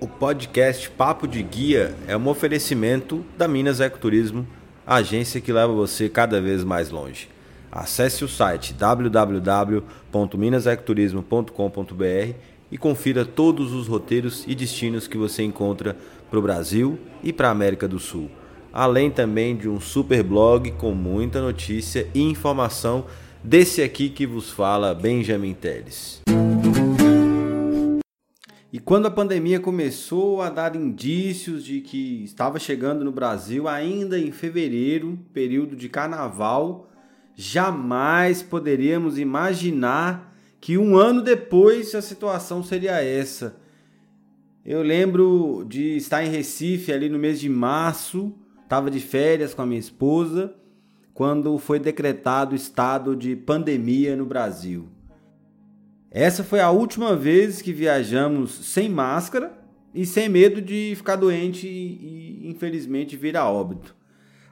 O podcast Papo de Guia é um oferecimento da Minas Ecoturismo, agência que leva você cada vez mais longe. Acesse o site www.minasecoturismo.com.br e confira todos os roteiros e destinos que você encontra para o Brasil e para a América do Sul. Além também de um super blog com muita notícia e informação desse aqui que vos fala Benjamin Teles. E quando a pandemia começou a dar indícios de que estava chegando no Brasil, ainda em fevereiro, período de carnaval, jamais poderíamos imaginar que um ano depois a situação seria essa. Eu lembro de estar em Recife ali no mês de março, estava de férias com a minha esposa, quando foi decretado o estado de pandemia no Brasil. Essa foi a última vez que viajamos sem máscara e sem medo de ficar doente e, infelizmente vir a óbito.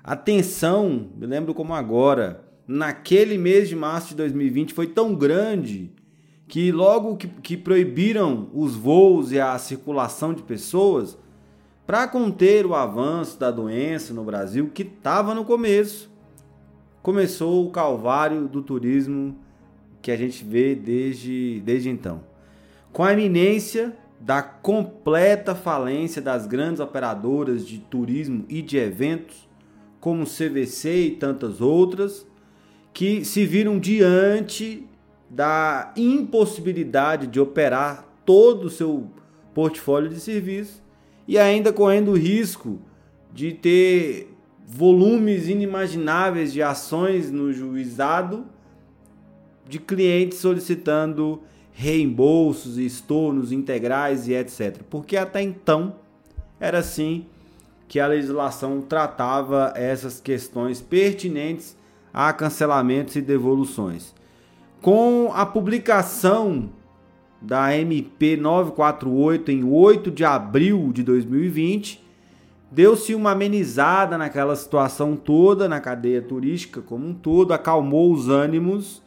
A tensão, me lembro como agora, naquele mês de março de 2020 foi tão grande que logo que, que proibiram os voos e a circulação de pessoas para conter o avanço da doença no Brasil, que estava no começo, começou o calvário do turismo que a gente vê desde, desde então. Com a iminência da completa falência das grandes operadoras de turismo e de eventos, como CVC e tantas outras, que se viram diante da impossibilidade de operar todo o seu portfólio de serviços e ainda correndo o risco de ter volumes inimagináveis de ações no juizado de clientes solicitando reembolsos, estornos integrais e etc. Porque até então era assim que a legislação tratava essas questões pertinentes a cancelamentos e devoluções. Com a publicação da MP 948 em 8 de abril de 2020, deu-se uma amenizada naquela situação toda na cadeia turística como um todo, acalmou os ânimos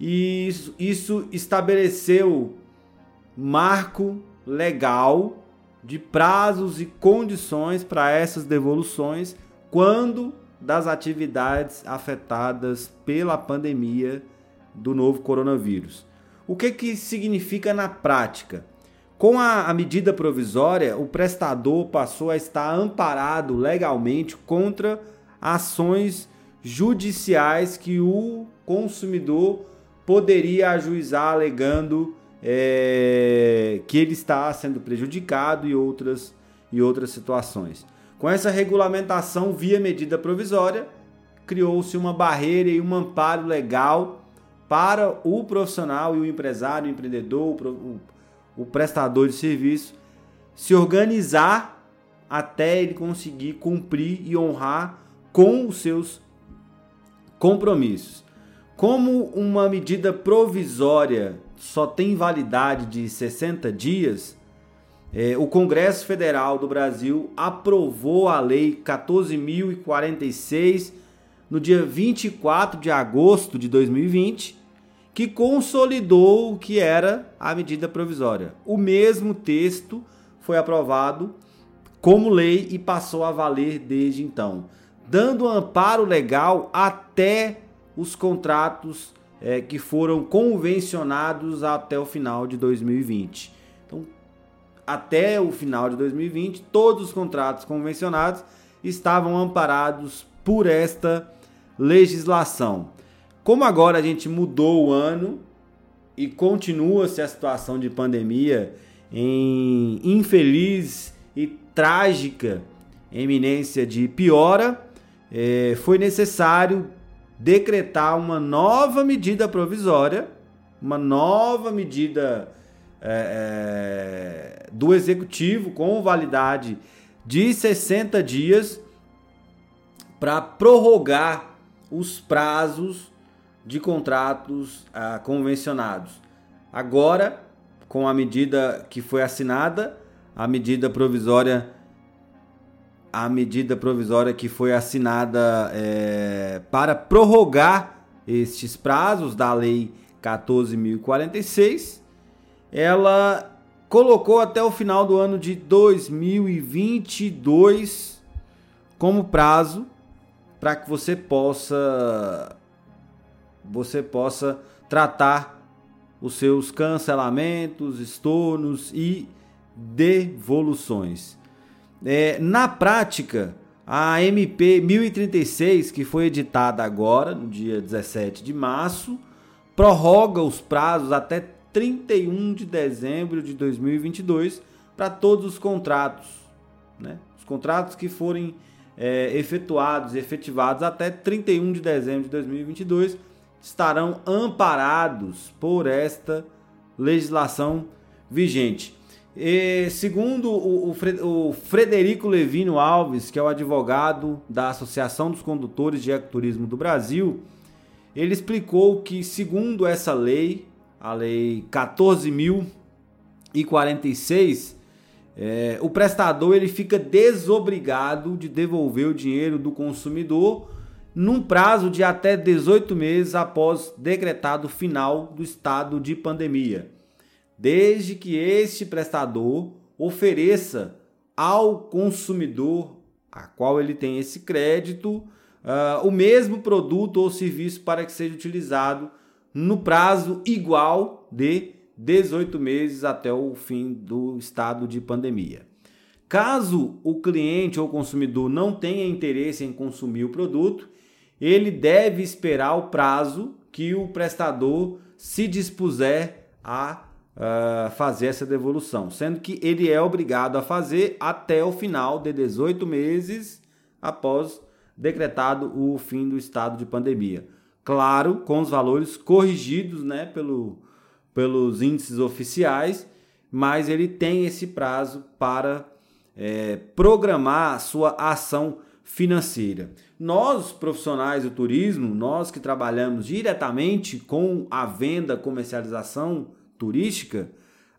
e isso, isso estabeleceu marco legal de prazos e condições para essas devoluções quando das atividades afetadas pela pandemia do novo coronavírus. O que, que significa na prática? Com a, a, medida provisória, o prestador passou a estar amparado legalmente contra ações judiciais que o consumidor poderia ajuizar alegando é, que ele está sendo prejudicado e outras, e outras situações. Com essa regulamentação via medida provisória, criou-se uma barreira e um amparo legal para o profissional e o empresário, o empreendedor, o, o prestador de serviço se organizar até ele conseguir cumprir e honrar com os seus compromissos. Como uma medida provisória só tem validade de 60 dias, é, o Congresso Federal do Brasil aprovou a Lei 14.046 no dia 24 de agosto de 2020, que consolidou o que era a medida provisória. O mesmo texto foi aprovado como lei e passou a valer desde então, dando amparo legal até os contratos é, que foram convencionados até o final de 2020. Então, até o final de 2020, todos os contratos convencionados estavam amparados por esta legislação. Como agora a gente mudou o ano e continua-se a situação de pandemia em infeliz e trágica eminência de piora, é, foi necessário decretar uma nova medida provisória, uma nova medida é, é, do executivo com validade de 60 dias para prorrogar os prazos de contratos ah, convencionados. Agora, com a medida que foi assinada, a medida provisória a medida provisória que foi assinada é, para prorrogar estes prazos da Lei 14.046, ela colocou até o final do ano de 2022 como prazo para que você possa você possa tratar os seus cancelamentos, estornos e devoluções. É, na prática, a MP 1036, que foi editada agora, no dia 17 de março, prorroga os prazos até 31 de dezembro de 2022 para todos os contratos. Né? Os contratos que forem é, efetuados e efetivados até 31 de dezembro de 2022 estarão amparados por esta legislação vigente. E, segundo o, o, Frederico Levino Alves, que é o advogado da Associação dos Condutores de Ecoturismo do Brasil, ele explicou que, segundo essa lei, a Lei 14.046, é, o prestador ele fica desobrigado de devolver o dinheiro do consumidor num prazo de até 18 meses após decretado final do estado de pandemia, desde que este prestador ofereça ao consumidor a qual ele tem esse crédito uh, o mesmo produto ou serviço para que seja utilizado no prazo igual de 18 meses até o fim do estado de pandemia. Caso o cliente ou consumidor não tenha interesse em consumir o produto, ele deve esperar o prazo que o prestador se dispuser a uh, fazer essa devolução, sendo que ele é obrigado a fazer até o final de 18 meses após decretado o fim do estado de pandemia. Claro, com os valores corrigidos né, pelo, pelos índices oficiais, mas ele tem esse prazo para é, programar a sua ação financeira. Nós, profissionais do turismo, nós que trabalhamos diretamente com a venda, comercialização turística,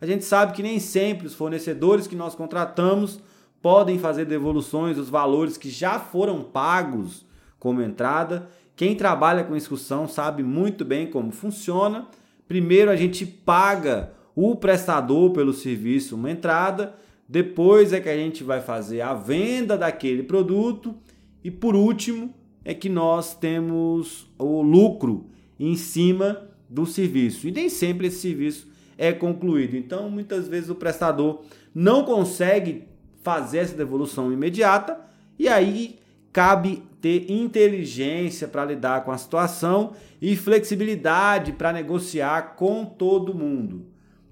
a gente sabe que nem sempre os fornecedores que nós contratamos podem fazer devoluções dos valores que já foram pagos como entrada. Quem trabalha com excursão sabe muito bem como funciona. Primeiro a gente paga o prestador pelo serviço uma entrada, depois é que a gente vai fazer a venda daquele produto e por último é que nós temos o lucro em cima do serviço. E nem sempre esse serviço é concluído. Então, muitas vezes o prestador não consegue fazer essa devolução imediata e aí cabe ter inteligência para lidar com a situação e flexibilidade para negociar com todo mundo.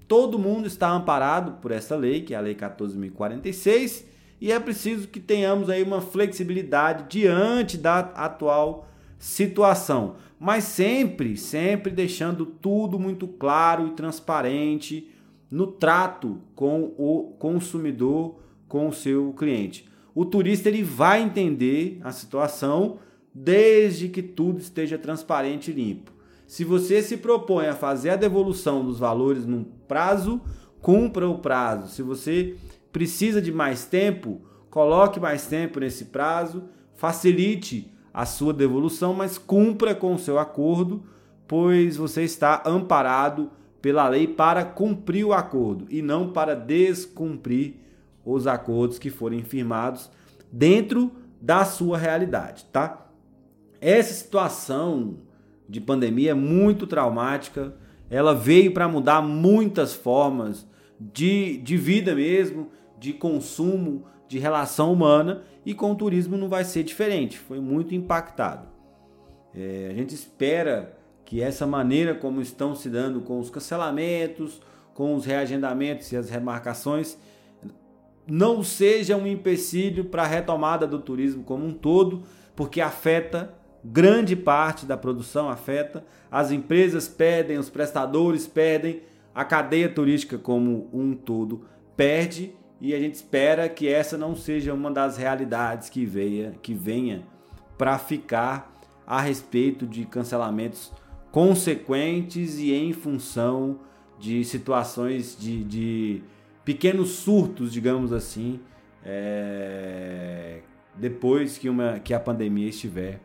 Todo mundo está amparado por essa lei, que é a Lei 14.046, e é preciso que tenhamos aí uma flexibilidade diante da atual situação, mas sempre, sempre deixando tudo muito claro e transparente no trato com o consumidor com o seu cliente. O turista ele vai entender a situação desde que tudo esteja transparente e limpo. Se você se propõe a fazer a devolução dos valores num prazo, cumpra o prazo. Se você precisa de mais tempo, coloque mais tempo nesse prazo, facilite a sua devolução, mas cumpra com o seu acordo, pois você está amparado pela lei para cumprir o acordo e não para descumprir os acordos que forem firmados dentro da sua realidade, tá? Essa situação de pandemia é muito traumática, ela veio para mudar muitas formas de, de vida mesmo, de consumo, de relação humana e com o turismo não vai ser diferente, foi muito impactado. É, a gente espera que essa maneira como estão se dando com os cancelamentos, com os reagendamentos e as remarcações, não seja um empecilho para a retomada do turismo como um todo, porque afeta grande parte da produção, afeta, as empresas perdem, os prestadores perdem, a cadeia turística como um todo perde e a gente espera que essa não seja uma das realidades que venha, que venha para ficar a respeito de cancelamentos consequentes e em função de situações de, de pequenos surtos, digamos assim, é, depois que, uma, que a pandemia estiver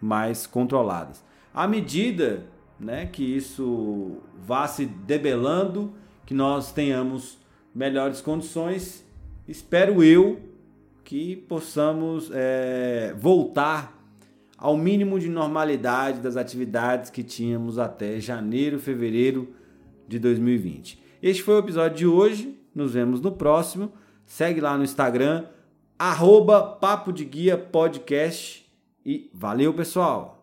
mais controlada. À medida né, que isso vá se debelando, que nós tenhamos melhores condições, espero eu que possamos é, voltar ao mínimo de normalidade das atividades que tínhamos até janeiro, fevereiro de 2020. Este foi o episódio de hoje. Nos vemos no próximo. Segue lá no Instagram, arroba Papo de Guia Podcast. E valeu, pessoal!